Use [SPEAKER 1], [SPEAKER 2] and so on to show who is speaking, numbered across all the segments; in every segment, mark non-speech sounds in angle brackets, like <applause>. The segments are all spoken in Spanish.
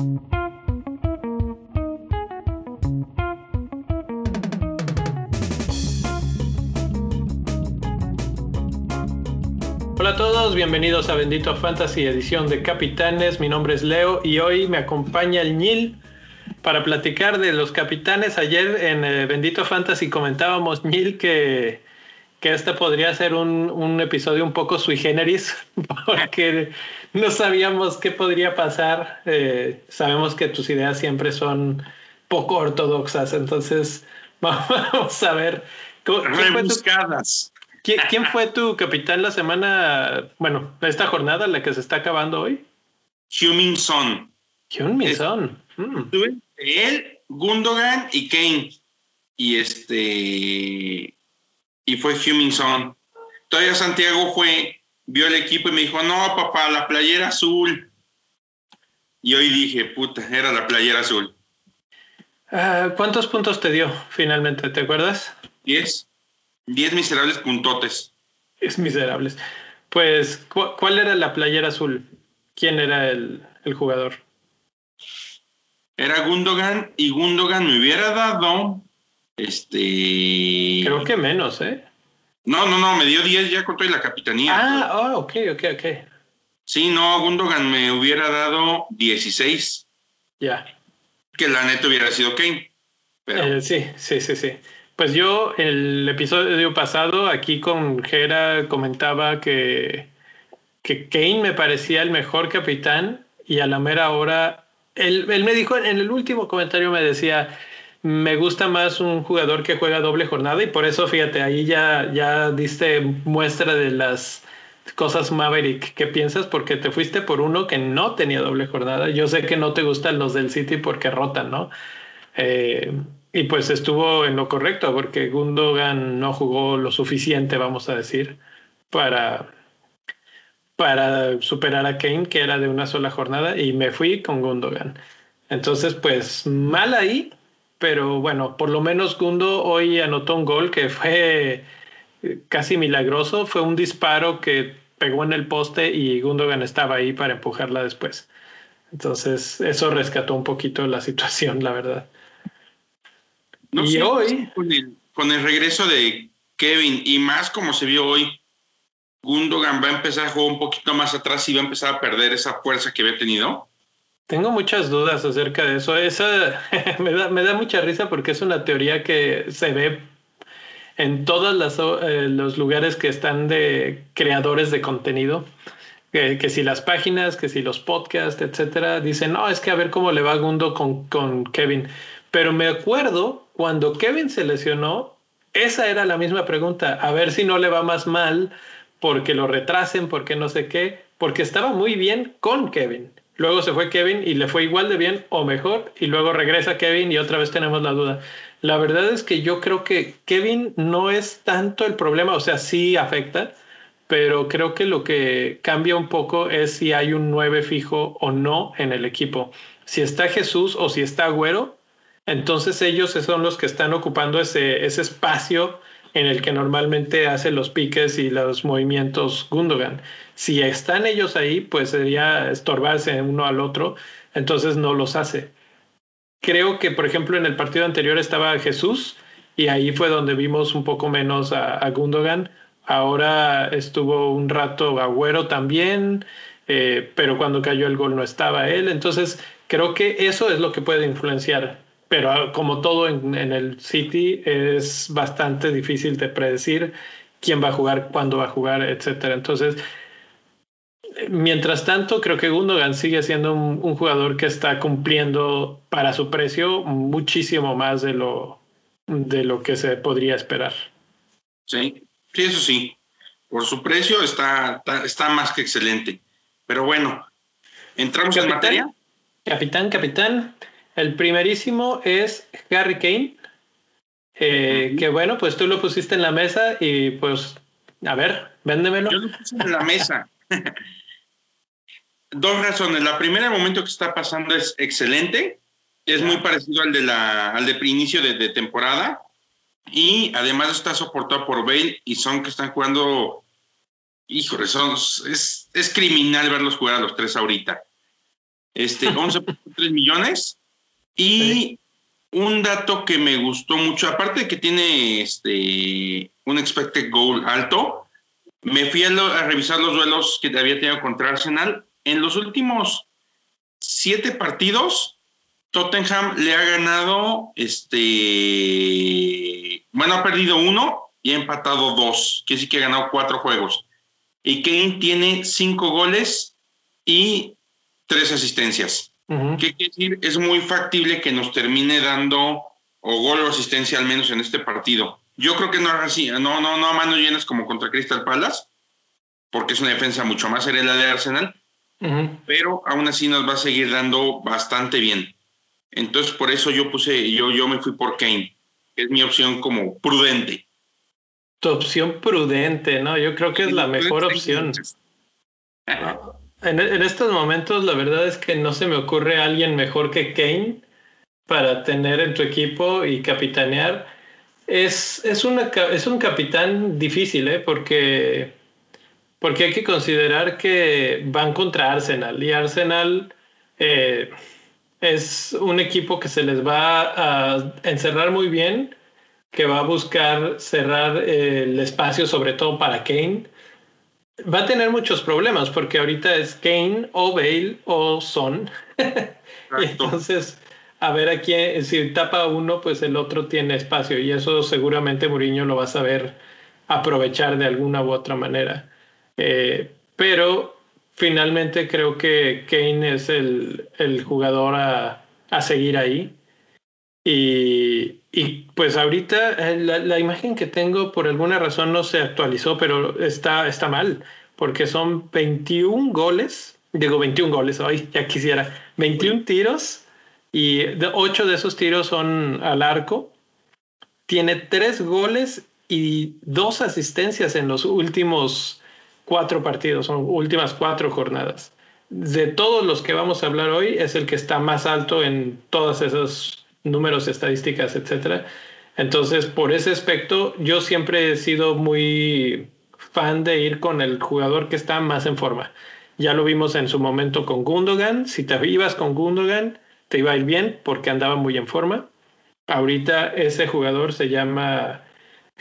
[SPEAKER 1] Hola a todos, bienvenidos a Bendito Fantasy, edición de Capitanes. Mi nombre es Leo y hoy me acompaña el Nil para platicar de los capitanes. Ayer en eh, Bendito Fantasy comentábamos, Nil, que, que este podría ser un, un, episodio un poco sui generis, <laughs> porque no sabíamos qué podría pasar. Eh, sabemos que tus ideas siempre son poco ortodoxas, entonces <laughs> vamos a ver.
[SPEAKER 2] Rebuscadas.
[SPEAKER 1] ¿Quién, ¿Quién fue tu capitán la semana, bueno, esta jornada, la que se está acabando hoy?
[SPEAKER 2] Humin Son.
[SPEAKER 1] Humin Son.
[SPEAKER 2] Mm. Él, Gundogan y Kane. Y este. Y fue Humin Son. Todavía Santiago fue, vio el equipo y me dijo: No, papá, la playera azul. Y hoy dije: Puta, era la playera azul.
[SPEAKER 1] Uh, ¿Cuántos puntos te dio finalmente? ¿Te acuerdas?
[SPEAKER 2] Diez. Diez miserables puntotes.
[SPEAKER 1] Es miserables. Pues, ¿cu ¿cuál era la playera azul? ¿Quién era el, el jugador?
[SPEAKER 2] Era Gundogan y Gundogan me hubiera dado este.
[SPEAKER 1] Creo que menos, ¿eh?
[SPEAKER 2] No, no, no, me dio 10 ya con toda la capitanía.
[SPEAKER 1] Ah, oh, ok, ok, ok.
[SPEAKER 2] Sí, no, Gundogan me hubiera dado 16.
[SPEAKER 1] Ya.
[SPEAKER 2] Que la neta hubiera sido Kane. Pero...
[SPEAKER 1] Eh, sí, sí, sí, sí. Pues yo, el episodio pasado, aquí con Jera comentaba que, que Kane me parecía el mejor capitán y a la mera hora él, él, me dijo, en el último comentario me decía, me gusta más un jugador que juega doble jornada y por eso, fíjate, ahí ya, ya diste muestra de las cosas Maverick que piensas porque te fuiste por uno que no tenía doble jornada. Yo sé que no te gustan los del City porque rotan, ¿no? Eh, y pues estuvo en lo correcto porque Gundogan no jugó lo suficiente, vamos a decir, para para superar a Kane, que era de una sola jornada, y me fui con Gundogan. Entonces, pues mal ahí, pero bueno, por lo menos Gundo hoy anotó un gol que fue casi milagroso, fue un disparo que pegó en el poste y Gundogan estaba ahí para empujarla después. Entonces, eso rescató un poquito la situación, la verdad.
[SPEAKER 2] No y hoy... Con el, con el regreso de Kevin y más como se vio hoy, Gundogan va a empezar a jugar un poquito más atrás y va a empezar a perder esa fuerza que había tenido?
[SPEAKER 1] Tengo muchas dudas acerca de eso. Esa <laughs> me, da, me da mucha risa porque es una teoría que se ve en todos eh, los lugares que están de creadores de contenido. Que, si las páginas, que si los podcasts, etcétera, dicen, no, es que a ver cómo le va Gundo con, con Kevin. Pero me acuerdo cuando Kevin se lesionó, esa era la misma pregunta, a ver si no le va más mal porque lo retrasen, porque no sé qué, porque estaba muy bien con Kevin. Luego se fue Kevin y le fue igual de bien o mejor, y luego regresa Kevin y otra vez tenemos la duda. La verdad es que yo creo que Kevin no es tanto el problema, o sea, sí afecta, pero creo que lo que cambia un poco es si hay un 9 fijo o no en el equipo. Si está Jesús o si está Agüero, entonces ellos son los que están ocupando ese, ese espacio en el que normalmente hace los piques y los movimientos Gundogan. Si están ellos ahí, pues sería estorbarse uno al otro, entonces no los hace. Creo que, por ejemplo, en el partido anterior estaba Jesús y ahí fue donde vimos un poco menos a, Gundogan. Ahora estuvo un rato Agüero también, eh, pero cuando cayó el gol no estaba él. Entonces, creo que eso es lo que puede influenciar pero como todo en, en, el City es bastante difícil de predecir quién va a jugar, cuándo va a jugar, etcétera. Entonces, mientras tanto, creo que Gundogan sigue siendo un, un, jugador que está cumpliendo para su precio muchísimo más de lo, de lo que se podría esperar.
[SPEAKER 2] Sí, sí, eso sí. Por su precio está, está, está más que excelente. Pero bueno, entramos
[SPEAKER 1] capitán,
[SPEAKER 2] en materia.
[SPEAKER 1] Capitán, capitán. El primerísimo es Harry Kane, eh, uh -huh. que bueno, pues tú lo pusiste en la mesa y pues, a ver, véndemelo.
[SPEAKER 2] Yo lo puse en la mesa. <laughs> Dos razones. La primera, el momento que está pasando es excelente. Es muy parecido al de, la, al de inicio de, de temporada. Y además está soportado por Bale y Son que están jugando. Híjole, son, es, es criminal verlos jugar a los tres ahorita. este, <laughs> 11.3 millones. Y un dato que me gustó mucho, aparte de que tiene este, un expected goal alto, me fui a, revisar los duelos que había tenido contra Arsenal. En los últimos siete partidos, Tottenham le ha ganado, este, bueno, ha perdido uno y ha empatado dos, que sí que ha ganado cuatro juegos. Y Kane tiene cinco goles y tres asistencias. ¿Qué quiere decir? Es muy factible que nos termine dando o gol o asistencia al menos en este partido. Yo creo que no así, no, no, no a manos llenas como contra Crystal Palace, porque es una defensa mucho más seria la de Arsenal, pero aún así nos va a seguir dando bastante bien. Entonces, por eso yo puse, yo, yo me fui por Kane, que es mi opción como prudente.
[SPEAKER 1] Tu opción prudente, ¿no? Yo creo que es la mejor opción. <laughs> En, estos momentos, la verdad es que no se me ocurre alguien mejor que Kane para tener en tu equipo y capitanear. Es, es, es un capitán difícil, ¿eh? Porque, porque hay que considerar que van contra Arsenal y Arsenal eh, es un equipo que se les va a encerrar muy bien, que va a buscar cerrar el espacio, sobre todo para Kane. Va a tener muchos problemas porque ahorita es Kane o Bale o Son. <laughs> entonces, a ver a quién, si tapa uno, pues el otro tiene espacio y eso seguramente Mourinho lo va a saber aprovechar de alguna u otra manera. Eh, pero finalmente creo que Kane es el, el jugador a, a, seguir ahí. Y, y pues ahorita eh, la, la, imagen que tengo por alguna razón no se actualizó, pero está, está mal, porque son 21 goles, digo 21 goles, hoy ya quisiera, 21 tiros y 8 de esos tiros son al arco. Tiene 3 goles y 2 asistencias en los últimos cuatro partidos, son últimas cuatro jornadas. De todos los que vamos a hablar hoy, es el que está más alto en todos esos números, estadísticas, etcétera. Entonces, por ese aspecto, yo siempre he sido muy fan de ir con el jugador que está más en forma. Ya lo vimos en su momento con Gundogan. Si te ibas con Gundogan, te iba a ir bien porque andaba muy en forma. Ahorita ese jugador se llama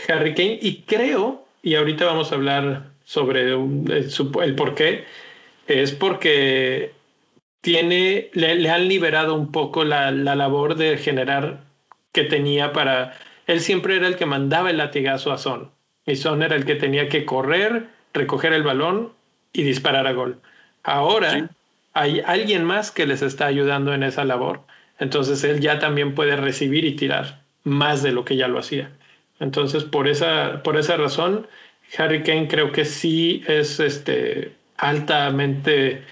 [SPEAKER 1] Harry Kane y creo, y ahorita vamos a hablar sobre el, por qué, es porque tiene, le, han liberado un poco la, la, labor de generar que tenía para... Él siempre era el que mandaba el latigazo a Son. Y Son era el que tenía que correr, recoger el balón y disparar a gol. Ahora hay alguien más que les está ayudando en esa labor. Entonces él ya también puede recibir y tirar más de lo que ya lo hacía. Entonces por esa, por esa razón Harry Kane creo que sí es este, altamente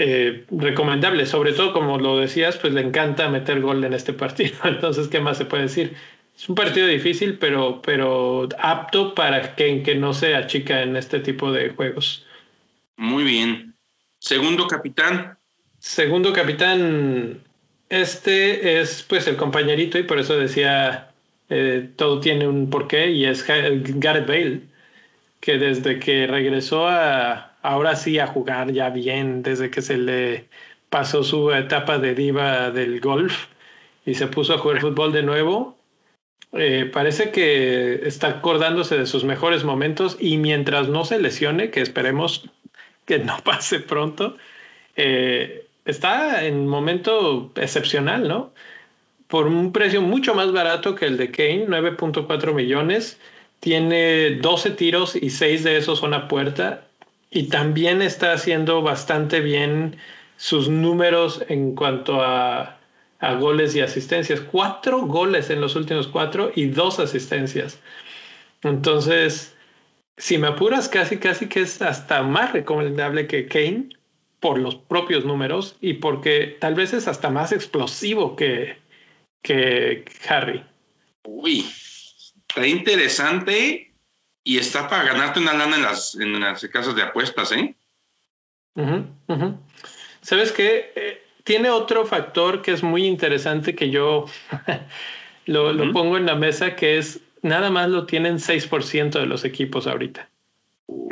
[SPEAKER 1] eh, recomendable. Sobre todo, como lo decías, pues le encanta meter gol en este partido. <laughs> Entonces, ¿qué más se puede decir? Es un partido difícil, pero, pero apto para Kane que no se achica en este tipo de juegos.
[SPEAKER 2] Muy bien. Segundo capitán.
[SPEAKER 1] Segundo capitán. Este es pues el compañerito y por eso decía eh, todo tiene un porqué y es Gareth Bale que desde que regresó a ahora sí a jugar ya bien, desde que se le pasó su etapa de diva del golf y se puso a jugar fútbol de nuevo, eh, parece que está acordándose de sus mejores momentos y mientras no se lesione, que esperemos que no <laughs> pase pronto, eh, está en un momento excepcional, ¿no? Por un precio mucho más barato que el de Kane, 9.4 millones tiene 12 tiros y 6 de esos son a puerta. Y también está haciendo bastante bien sus números en cuanto a, a goles y asistencias. Cuatro goles en los últimos cuatro y dos asistencias. Entonces, si me apuras, casi, casi que es hasta más recomendable que Kane por los propios números y porque tal vez es hasta más explosivo que, que Harry.
[SPEAKER 2] Uy, está interesante y está para ganarte una lana en las, en las casas de apuestas, ¿eh?
[SPEAKER 1] ¿Sabes qué? Eh, tiene otro factor que es muy interesante que yo <laughs> lo, lo, pongo en la mesa, que es nada más lo tienen 6% de los equipos ahorita.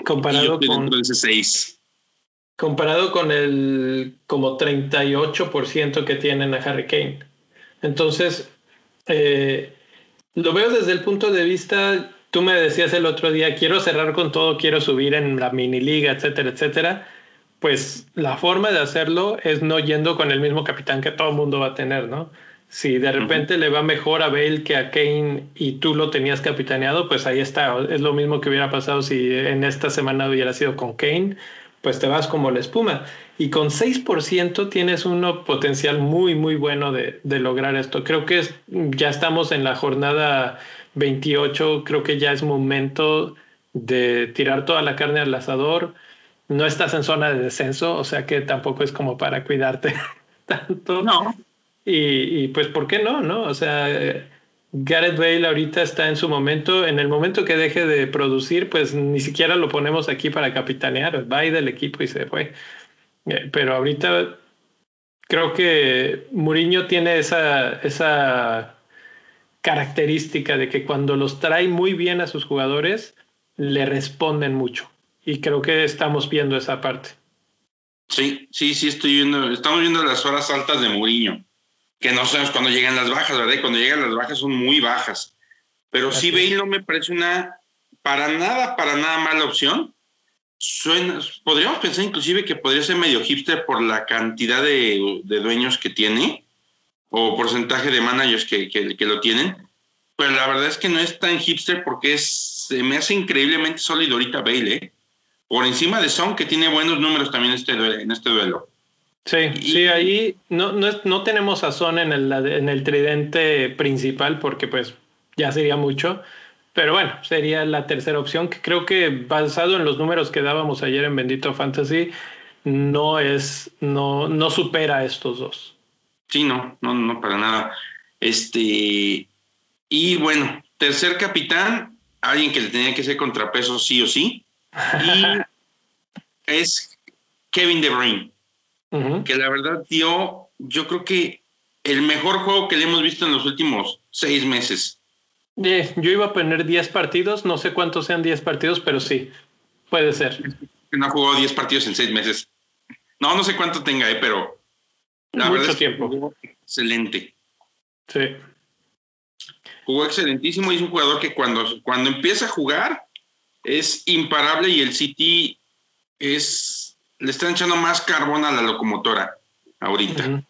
[SPEAKER 1] Comparado con...
[SPEAKER 2] Ese 6.
[SPEAKER 1] comparado con el como 38% que tienen a Harry Kane. Entonces, eh, lo veo desde el punto de vista, tú me decías el otro día, quiero cerrar con todo, quiero subir en la mini liga, etcétera, etcétera. Pues la forma de hacerlo es no yendo con el mismo capitán que todo el mundo va a tener, ¿no? Si de repente le va mejor a Bale que a Kane y tú lo tenías capitaneado, pues ahí está. Es lo mismo que hubiera pasado si en esta semana hubiera sido con Kane, pues te vas como la espuma. Y con 6% tienes un potencial muy, muy bueno de, de lograr esto. Creo que ya estamos en la jornada 28, creo que ya es momento de tirar toda la carne al asador. No estás en zona de descenso, o sea que tampoco es como para cuidarte <laughs> tanto.
[SPEAKER 2] No.
[SPEAKER 1] Y, y, pues, ¿por qué no? no? O sea, Gareth Bale ahorita está en su momento, en el momento que deje de producir, pues ni siquiera lo ponemos aquí para capitanear, va ahí del equipo y se fue. Eh, pero ahorita creo que Mourinho tiene esa, esa característica de que cuando los trae muy bien a sus jugadores, le responden mucho. Y creo que estamos viendo esa parte.
[SPEAKER 2] Sí, sí, sí, estoy viendo, estamos viendo las horas altas de Mourinho que no sabemos cuándo llegan las bajas, ¿verdad? Y cuando llegan las bajas son muy bajas. Pero sí, Bale no me parece una, para nada, para nada mala opción. Suena, podríamos pensar inclusive que podría ser medio hipster por la cantidad de, de dueños que tiene o porcentaje de managers que, que, que, lo tienen. Pero la verdad es que no es tan hipster porque es, se me hace increíblemente sólido ahorita Bale, ¿eh? Por encima de Son, que tiene buenos números también este, en este duelo.
[SPEAKER 1] Sí, sí, ahí no, no, no tenemos sazón en el, en el tridente principal porque pues ya sería mucho, pero bueno, sería la tercera opción que creo que basado en los números que dábamos ayer en Bendito Fantasy, no es, no, no supera a estos dos.
[SPEAKER 2] Sí, no, no, no, para nada. Este, y bueno, tercer capitán, alguien que le tenía que ser contrapeso sí o sí, y <laughs> es Kevin De Bruyne que la verdad dio, yo creo que el mejor juego que le hemos visto en los últimos seis meses.
[SPEAKER 1] yo iba a poner 10 partidos, no sé cuántos sean 10 partidos, pero sí, puede ser.
[SPEAKER 2] No ha jugado 10 partidos en seis meses. No, no sé cuánto tenga, eh, pero
[SPEAKER 1] la Mucho tiempo.
[SPEAKER 2] excelente.
[SPEAKER 1] Sí.
[SPEAKER 2] Jugó excelentísimo y es un jugador que cuando, cuando empieza a jugar es imparable y el City es le están echando más carbón a la locomotora ahorita.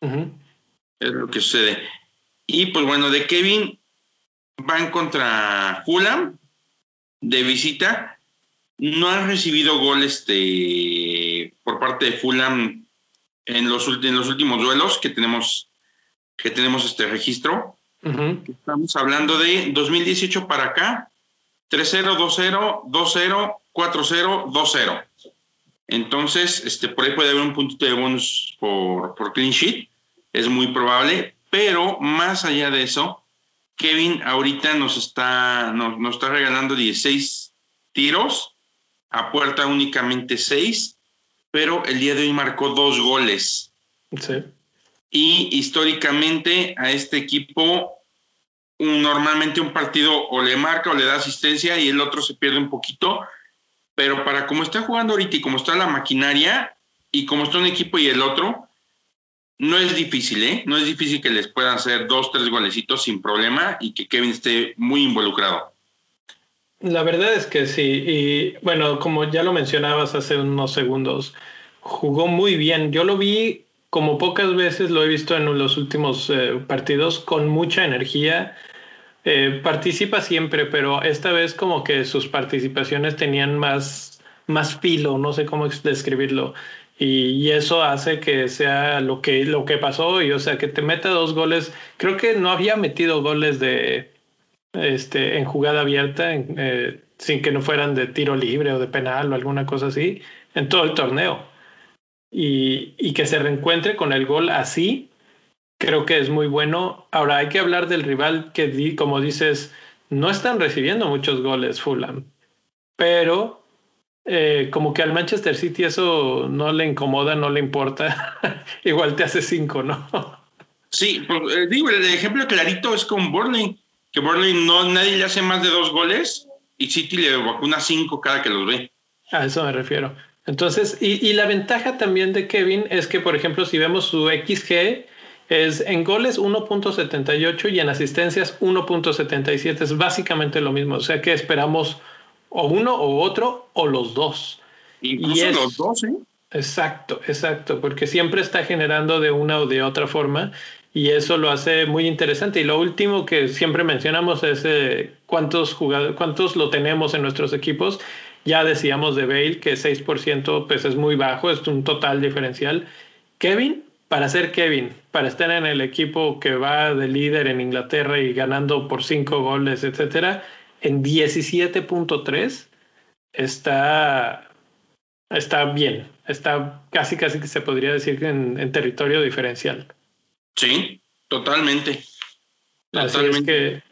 [SPEAKER 2] Es lo que sucede. Y pues bueno, de Kevin van contra Fulham de visita. No han recibido goles de, por parte de Fulham en los, en los últimos duelos que tenemos, que tenemos este registro. Estamos hablando de 2018 para acá, 3-0, 2-0, 2-0, 4-0, 2-0. Entonces, este, por ahí puede haber un puntito de bonus por, por clean sheet, es muy probable, pero más allá de eso, Kevin ahorita nos está, nos, nos está regalando 16 tiros, a puerta únicamente 6, pero el día de hoy marcó dos goles.
[SPEAKER 1] Sí.
[SPEAKER 2] Y históricamente a este equipo, un, normalmente un partido o le marca o le da asistencia y el otro se pierde un poquito pero para cómo está jugando ahorita y cómo está la maquinaria y cómo está un equipo y el otro, no es difícil, ¿eh? No es difícil que les puedan hacer dos, tres golecitos sin problema y que Kevin esté muy involucrado.
[SPEAKER 1] La verdad es que sí. Y bueno, como ya lo mencionabas hace unos segundos, jugó muy bien. Yo lo vi como pocas veces lo he visto en los últimos eh, partidos, con mucha energía eh, participa siempre, pero esta vez como que sus participaciones tenían más, más filo, no sé cómo describirlo. Y, eso hace que sea lo que, lo que pasó, y o sea, que te meta dos goles. Creo que no había metido goles de este en jugada abierta, eh, sin que no fueran de tiro libre o de penal o alguna cosa así, en todo el torneo. Y, y que se reencuentre con el gol así, creo que es muy bueno. Ahora hay que hablar del rival que, como dices, no están recibiendo muchos goles Fulham, pero eh, como que al Manchester City eso no le incomoda, no le importa. <laughs> Igual te hace cinco, ¿no?
[SPEAKER 2] sí, eh, digo, el ejemplo clarito es con Burnley, que Burnley no, nadie le hace más de dos goles y City le vacuna cinco cada que los ve.
[SPEAKER 1] A eso me refiero. Entonces, y, y, la ventaja también de Kevin es que, por ejemplo, si vemos su XG, es en goles 1.78 y en asistencias 1.77. Es básicamente lo mismo. O sea que esperamos o uno o otro o los dos.
[SPEAKER 2] Incluso los dos, ¿eh?
[SPEAKER 1] Exacto, exacto, porque siempre está generando de una o de otra forma y eso lo hace muy interesante. Y lo último que siempre mencionamos es eh, cuántos jugadores, cuántos lo tenemos en nuestros equipos. Ya decíamos de Bale que 6% pues es muy bajo, es un total diferencial. Kevin, para ser Kevin, para estar en el equipo que va de líder en Inglaterra y ganando por 5 goles, etcétera, en 17.3 está está bien, está casi casi que se podría decir que en territorio diferencial.
[SPEAKER 2] Sí, totalmente.
[SPEAKER 1] Así es que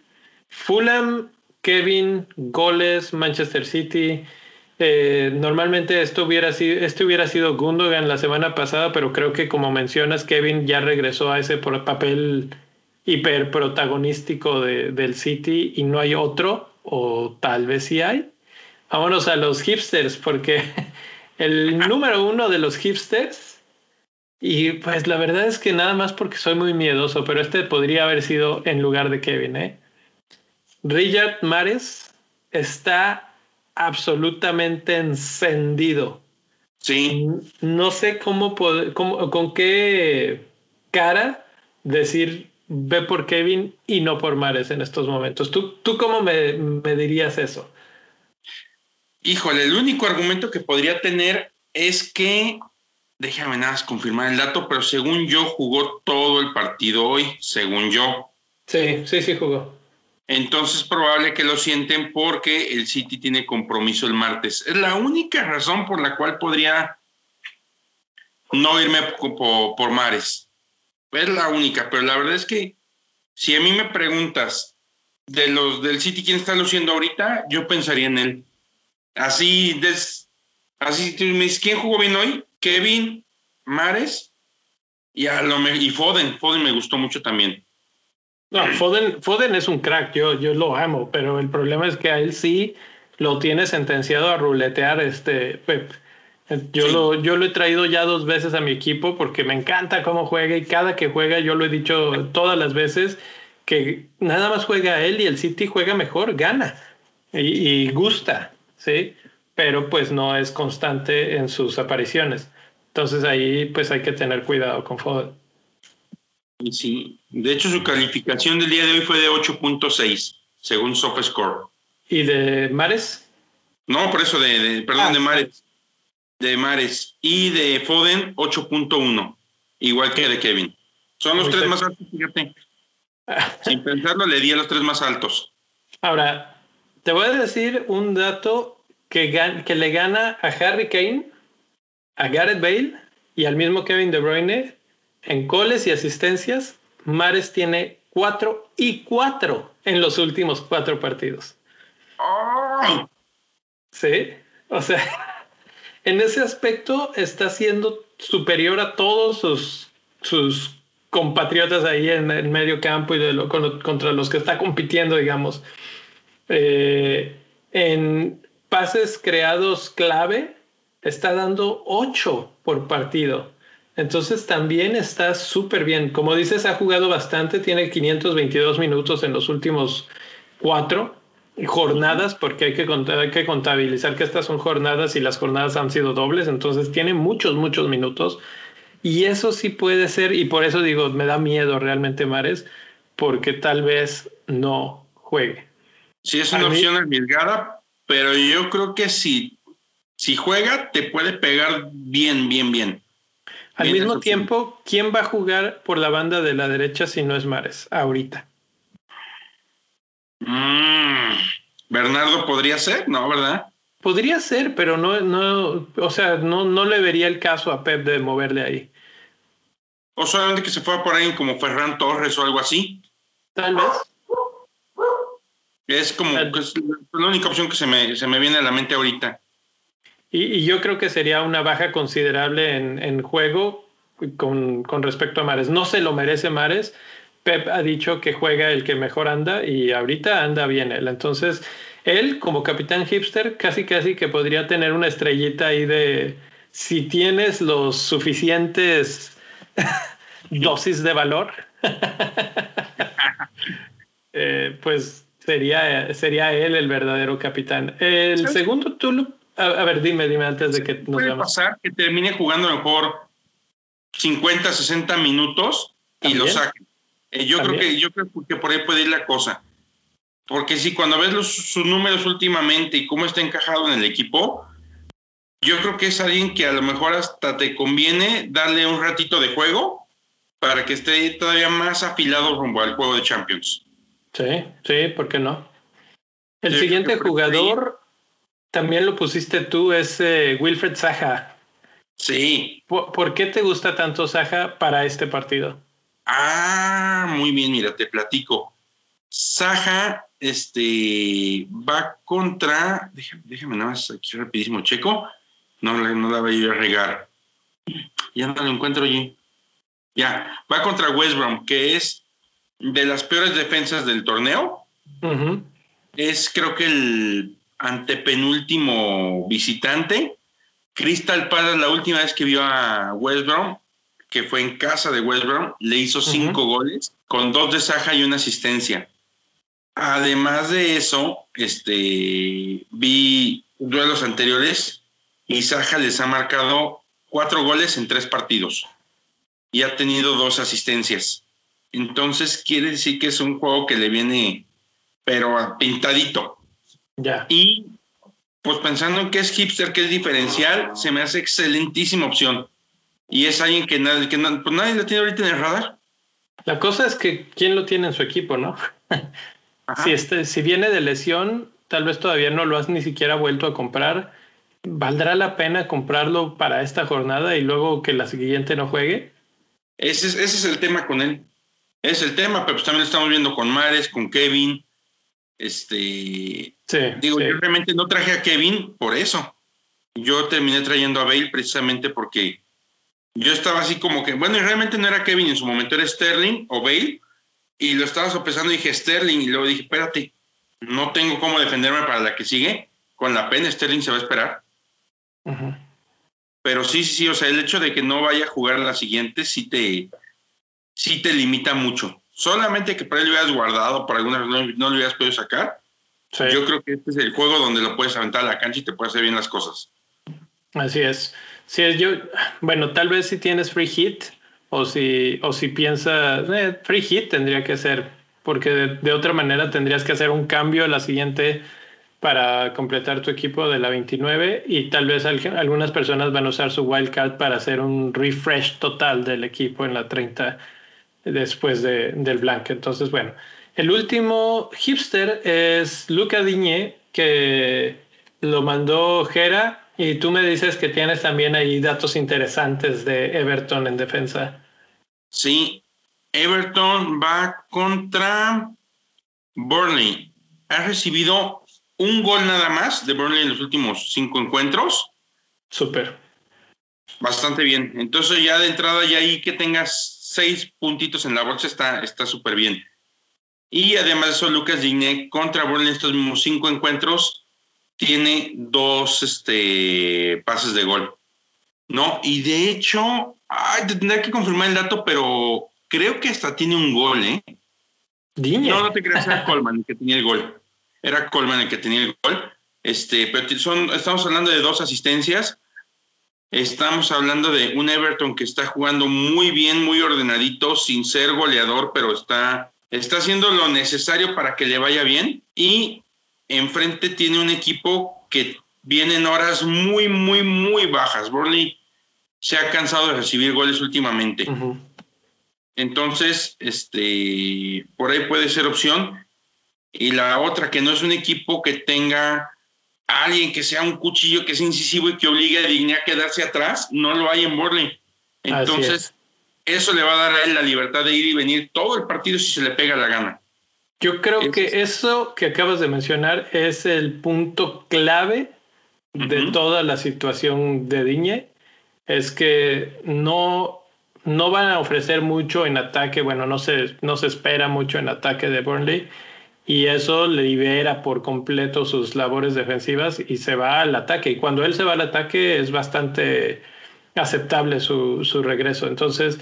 [SPEAKER 1] Fulham, Kevin, goles, Manchester City. Eh, normalmente esto hubiera sido, este hubiera sido Gundogan la semana pasada, pero creo que como mencionas, Kevin ya regresó a ese papel hiper protagonístico de, del City y no hay otro, o tal vez sí hay. Vámonos a los hipsters, porque <laughs> el número uno de los hipsters y pues la verdad es que nada más porque soy muy miedoso, pero este podría haber sido en lugar de Kevin, ¿eh? Richard Mares está absolutamente encendido.
[SPEAKER 2] Sí.
[SPEAKER 1] No sé cómo, cómo con qué cara decir ve por Kevin y no por Mares en estos momentos. ¿Tú, tú cómo me, me dirías eso?
[SPEAKER 2] Híjole, el único argumento que podría tener es que déjame nada más confirmar el dato, pero según yo jugó todo el partido hoy, según yo.
[SPEAKER 1] Sí, sí, sí jugó.
[SPEAKER 2] Entonces es probable que lo sienten porque el City tiene compromiso el martes. Es la única razón por la cual podría no irme por, por Mares. Es la única, pero la verdad es que si a mí me preguntas de los del City quién está luciendo ahorita, yo pensaría en él. Así, des, así tú me dices, ¿quién jugó bien hoy? Kevin, Mares y, a lo y Foden. Foden me gustó mucho también.
[SPEAKER 1] No, Foden, Foden es un crack, yo, yo lo amo, pero el problema es que a él sí lo tiene sentenciado a ruletear este Pep. Yo, lo, yo lo he traído ya dos veces a mi equipo porque me encanta cómo juega y cada que juega, yo lo he dicho todas las veces, que nada más juega él y el City juega mejor, gana y, y gusta, ¿sí? Pero pues no es constante en sus apariciones. Entonces ahí pues hay que tener cuidado con Foden.
[SPEAKER 2] Sí, de hecho su calificación del día de hoy fue de 8.6, según SofaScore.
[SPEAKER 1] ¿Y de Mares?
[SPEAKER 2] No, por eso de, perdón, ah, de Mares. De Mares. Y de Foden 8.1, igual que de Kevin. Son los tres más altos, fíjate. Sin pensarlo, le di a los tres más altos.
[SPEAKER 1] Ahora, te voy a decir un dato que, que le gana a Harry Kane, a Gareth Bale y al mismo Kevin De Bruyne en goles y asistencias. Mares tiene cuatro y cuatro en los últimos cuatro partidos. Sí, o sea, <laughs> en ese aspecto está siendo superior a todos sus, sus compatriotas ahí en el medio campo y de lo, contra los que está compitiendo, digamos. Eh, en, pases creados clave, está dando 8 por partido. Entonces también está súper bien. Como dices, ha jugado bastante, tiene 522 minutos en los últimos cuatro jornadas, porque hay que, hay que contabilizar que estas son jornadas y las jornadas han sido dobles, entonces tiene muchos, muchos minutos. Y eso sí puede ser, y por eso digo, me da miedo realmente Mares, porque tal vez no juegue.
[SPEAKER 2] Sí, es una opción arriesgada, pero yo creo que si, si juega, te puede pegar bien, bien, bien.
[SPEAKER 1] Al mismo tiempo, ¿quién va a jugar por la banda de la derecha si no es Mares ahorita?
[SPEAKER 2] Mm, Bernardo podría ser, ¿no? ¿Verdad?
[SPEAKER 1] Podría ser, pero no, no, o sea, no, no le vería el caso a Pep de moverle ahí.
[SPEAKER 2] O solamente que se fuera por ahí como Ferran Torres o algo así.
[SPEAKER 1] Tal vez.
[SPEAKER 2] Es como la única opción que se me, se me viene a la mente ahorita.
[SPEAKER 1] Y, yo creo que sería una baja considerable en, en juego con, con, respecto a Mares. No se lo merece Mares. Pep ha dicho que juega el que mejor anda y ahorita anda bien él. Entonces, él como capitán hipster casi casi que podría tener una estrellita ahí de, si tienes los suficientes <laughs> dosis de valor, <laughs> eh, pues sería, sería él el verdadero capitán. El segundo, tú a, ver, dime, dime antes de que nos
[SPEAKER 2] Puede pasar que termine jugando mejor 50, 60 minutos y lo saque. Eh, yo creo que yo creo que por ahí puede ir la cosa. Porque si cuando ves sus números últimamente y cómo está encajado en el equipo, yo creo que es alguien que a lo mejor hasta te conviene darle un ratito de juego para que esté todavía más afilado rumbo al juego de Champions.
[SPEAKER 1] Sí, sí, ¿por qué no? El siguiente jugador también lo pusiste tú, es eh, Wilfred Saja.
[SPEAKER 2] Sí.
[SPEAKER 1] ¿Por, qué te gusta tanto Saja para este partido?
[SPEAKER 2] Ah, muy bien, mira, te platico. Saja este, va contra, déjame, déjame nada más aquí rapidísimo, checo. No, no la voy a regar. Ya no lo encuentro allí. Ya, va contra West Brom, que es de las peores defensas del torneo. Es creo que el antepenúltimo visitante. Crystal Palace la última vez que vio a West Brom, que fue en casa de West Brom, le hizo cinco goles con dos de Saja y una asistencia. Además de eso, este, vi duelos anteriores y Saja les ha marcado cuatro goles en tres partidos y ha tenido dos asistencias. Entonces quiere decir que es un juego que le viene, pero pintadito.
[SPEAKER 1] Ya.
[SPEAKER 2] Y pues pensando en que es hipster, que es diferencial, se me hace excelentísima opción. Y es alguien que, nadie, que pues nadie lo tiene ahorita en el radar.
[SPEAKER 1] La cosa es que quién lo tiene en su equipo, ¿no? <laughs> si, este, si viene de lesión, tal vez todavía no lo has ni siquiera vuelto a comprar. ¿Valdrá la pena comprarlo para esta jornada y luego que la siguiente no juegue?
[SPEAKER 2] Ese es, ese es el tema con él. Es el tema, pero pues también lo estamos viendo con Mares, con Kevin. Este. digo, yo realmente no traje a Kevin por eso. Yo terminé trayendo a Bale precisamente porque yo estaba así como que, bueno, y realmente no era Kevin en su momento, era Sterling o Bale. Y lo estaba sopesando y dije Sterling. Y luego dije, espérate, no tengo cómo defenderme para la que sigue. Con la pena, Sterling se va a esperar. Pero sí, sí, sí, o sea, el hecho de que no vaya a jugar la siguiente sí te, sí te limita mucho. Solamente que por él lo hubieras guardado, por alguna razón no, lo hubieras podido sacar. Yo creo que este es el juego donde lo puedes aventar a la cancha y te puede hacer bien las cosas.
[SPEAKER 1] Así es. Sí, es yo, bueno, tal vez si tienes free hit o si, o si piensas, eh, free hit tendría que ser, porque de, otra manera tendrías que hacer un cambio a la siguiente para completar tu equipo de la 29 y tal vez algunas personas van a usar su wildcard para hacer un refresh total del equipo en la 30 después de, del blanco. Entonces, bueno, el último hipster es Luca Diñé, que lo mandó Jera y tú me dices que tienes también ahí datos interesantes de Everton en defensa.
[SPEAKER 2] Sí, Everton va contra Burnley. Ha recibido un gol nada más de Burnley en los últimos cinco encuentros.
[SPEAKER 1] Súper.
[SPEAKER 2] Bastante bien. Entonces ya de entrada ya ahí que tengas seis puntitos en la bolsa está súper bien. Y además de eso, Lucas Digne contra Burnley en estos mismos cinco encuentros tiene dos este, pases de gol. ¿No? Y de hecho, ay, tendría que confirmar el dato, pero creo que hasta tiene un gol, ¿eh? No, no te creas, era Coleman el que tenía el gol. Era Coleman el que tenía el gol. Este, pero son, estamos hablando de dos asistencias Estamos hablando de un Everton que está jugando muy bien, muy ordenadito, sin ser goleador, pero está, está haciendo lo necesario para que le vaya bien. Y enfrente tiene un equipo que viene en horas muy, muy, muy bajas. Burnley se ha cansado de recibir goles últimamente. Entonces, este, por ahí puede ser opción. Y la otra, que no es un equipo que tenga alguien que sea un cuchillo que sea incisivo y que obligue a Digne a quedarse atrás, no lo hay en Borley. Entonces, eso le va a dar a él la libertad de ir y venir todo el partido si se le pega la gana.
[SPEAKER 1] Yo creo que eso que acabas de mencionar es el punto clave de toda la situación de Digne. Es que no, no van a ofrecer mucho en ataque. Bueno, no se, no se espera mucho en ataque de Burnley y eso libera por completo sus labores defensivas y se va al ataque. Y cuando él se va al ataque es bastante aceptable su, su regreso. Entonces,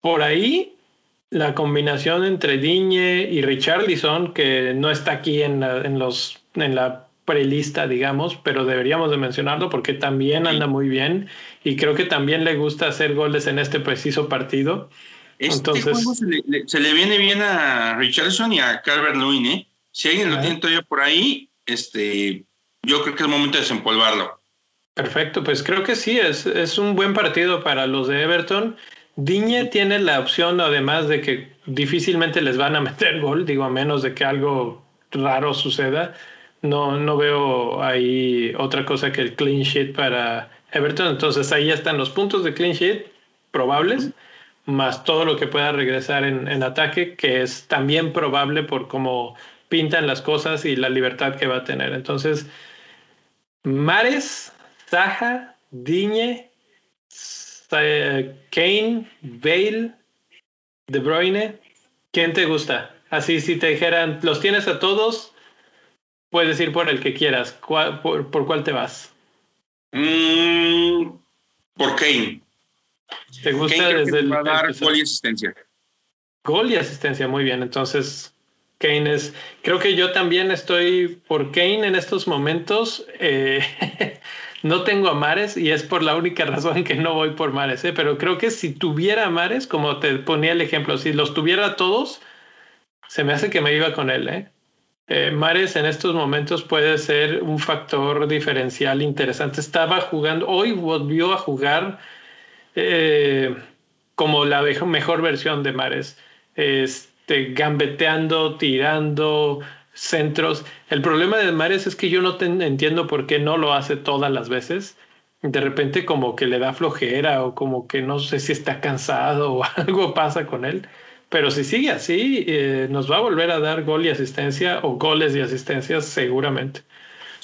[SPEAKER 1] por ahí la combinación entre Diñe y Richarlison, que no está aquí en la, en los, en la prelista, digamos, pero deberíamos de mencionarlo porque también anda muy bien y creo que también le gusta hacer goles en este preciso partido.
[SPEAKER 2] Este Entonces, se le, viene bien a Richardson y a Calvert Lewin, ¿eh? Si alguien lo tiene todavía por ahí, este, yo creo que es momento de desempolvarlo.
[SPEAKER 1] Perfecto, pues creo que sí, es, es un buen partido para los de Everton. Diñe tiene la opción, además de que difícilmente les van a <laughs> meter gol, digo, a menos de que algo raro suceda. No, no veo ahí otra cosa que el clean sheet para Everton. Entonces ahí están los puntos de clean sheet probables más todo lo que pueda regresar en, ataque, que es también probable por cómo pintan las cosas y la libertad que va a tener. Entonces, Mares, Zaha, Diñe, Kane, Bale, De Bruyne, ¿quién te gusta? Así si te dijeran, los tienes a todos, puedes ir por el que quieras. por, cuál te vas?
[SPEAKER 2] Mm, por Kane.
[SPEAKER 1] ¿Te gusta desde el,
[SPEAKER 2] dar gol y asistencia?
[SPEAKER 1] Gol y asistencia, muy bien. Entonces, Kane es. Creo que yo también estoy por Kane en estos momentos. Eh, <laughs> no tengo a Mares y es por la única razón que no voy por Mares, ¿eh? pero creo que si tuviera Mares, como te ponía el ejemplo, si los tuviera todos, se me hace que me iba con él. ¿eh? Eh, Mares en estos momentos puede ser un factor diferencial interesante. Estaba jugando, hoy volvió a jugar eh, como la mejor versión de Mares, este, gambeteando, tirando centros. El problema de Mares es que yo no entiendo por qué no lo hace todas las veces. De repente como que le da flojera o como que no sé si está cansado o <laughs> algo pasa con él. Pero si sigue así, eh, nos va a volver a dar gol y asistencia o goles y asistencias seguramente.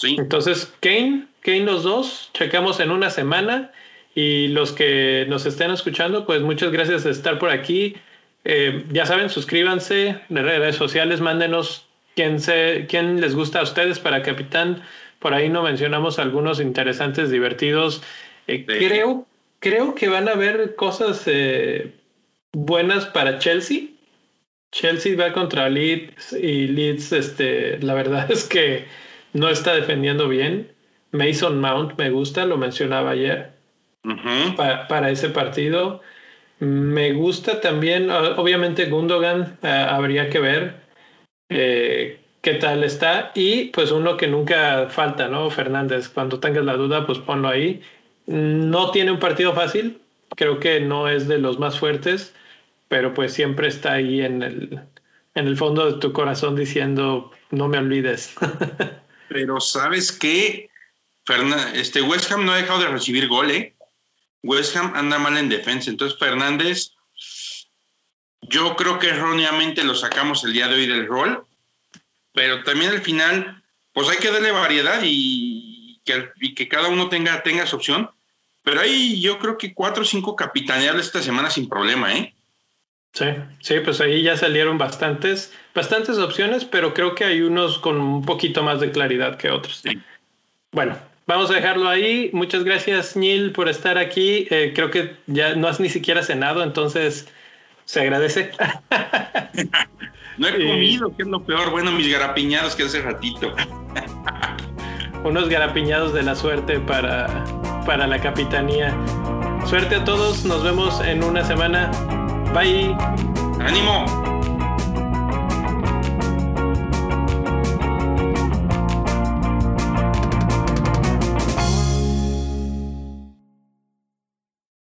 [SPEAKER 1] Entonces, Kane, Kane los dos, checamos en una semana y los que nos estén escuchando, pues muchas gracias de estar por aquí. Eh, ya saben, suscríbanse de redes sociales, mándenos quién, se, quién les gusta a ustedes para Capitán. Por ahí no mencionamos algunos interesantes, divertidos. Eh, creo, creo que van a haber cosas eh, buenas para Chelsea. Chelsea va contra Leeds y Leeds, este, la verdad <laughs> es que no está defendiendo bien. Mason Mount me gusta, lo mencionaba ayer para, ese partido. Me gusta también, obviamente Gundogan eh, habría que ver eh, qué tal está y pues uno que nunca falta, ¿no? Fernández, cuando tengas la duda, pues ponlo ahí. No tiene un partido fácil, creo que no es de los más fuertes, pero pues siempre está ahí en el, en el fondo de tu corazón diciendo, no me olvides. <laughs>
[SPEAKER 2] pero sabes que este West Ham no ha dejado de recibir gol, ¿eh? West Ham anda mal en defensa. Entonces, Fernández, yo creo que erróneamente lo sacamos el día de hoy del rol, pero también al final, pues hay que darle variedad y que, cada uno tenga, tenga su opción. Pero ahí yo creo que cuatro o cinco capitaneables esta semana sin problema, ¿eh?
[SPEAKER 1] Sí, sí, pues ahí ya salieron bastantes, bastantes opciones, pero creo que hay unos con un poquito más de claridad que otros. Sí. Bueno, Vamos a dejarlo ahí. Muchas gracias, Neil, por estar aquí. Eh, creo que ya no has ni siquiera cenado, entonces se agradece. <laughs>
[SPEAKER 2] no he comido, que es lo peor. Bueno, mis garapiñados que hace ratito. <laughs>
[SPEAKER 1] Unos garapiñados de la suerte para, para la capitanía. Suerte a todos, nos vemos en una semana. Bye.
[SPEAKER 2] Ánimo.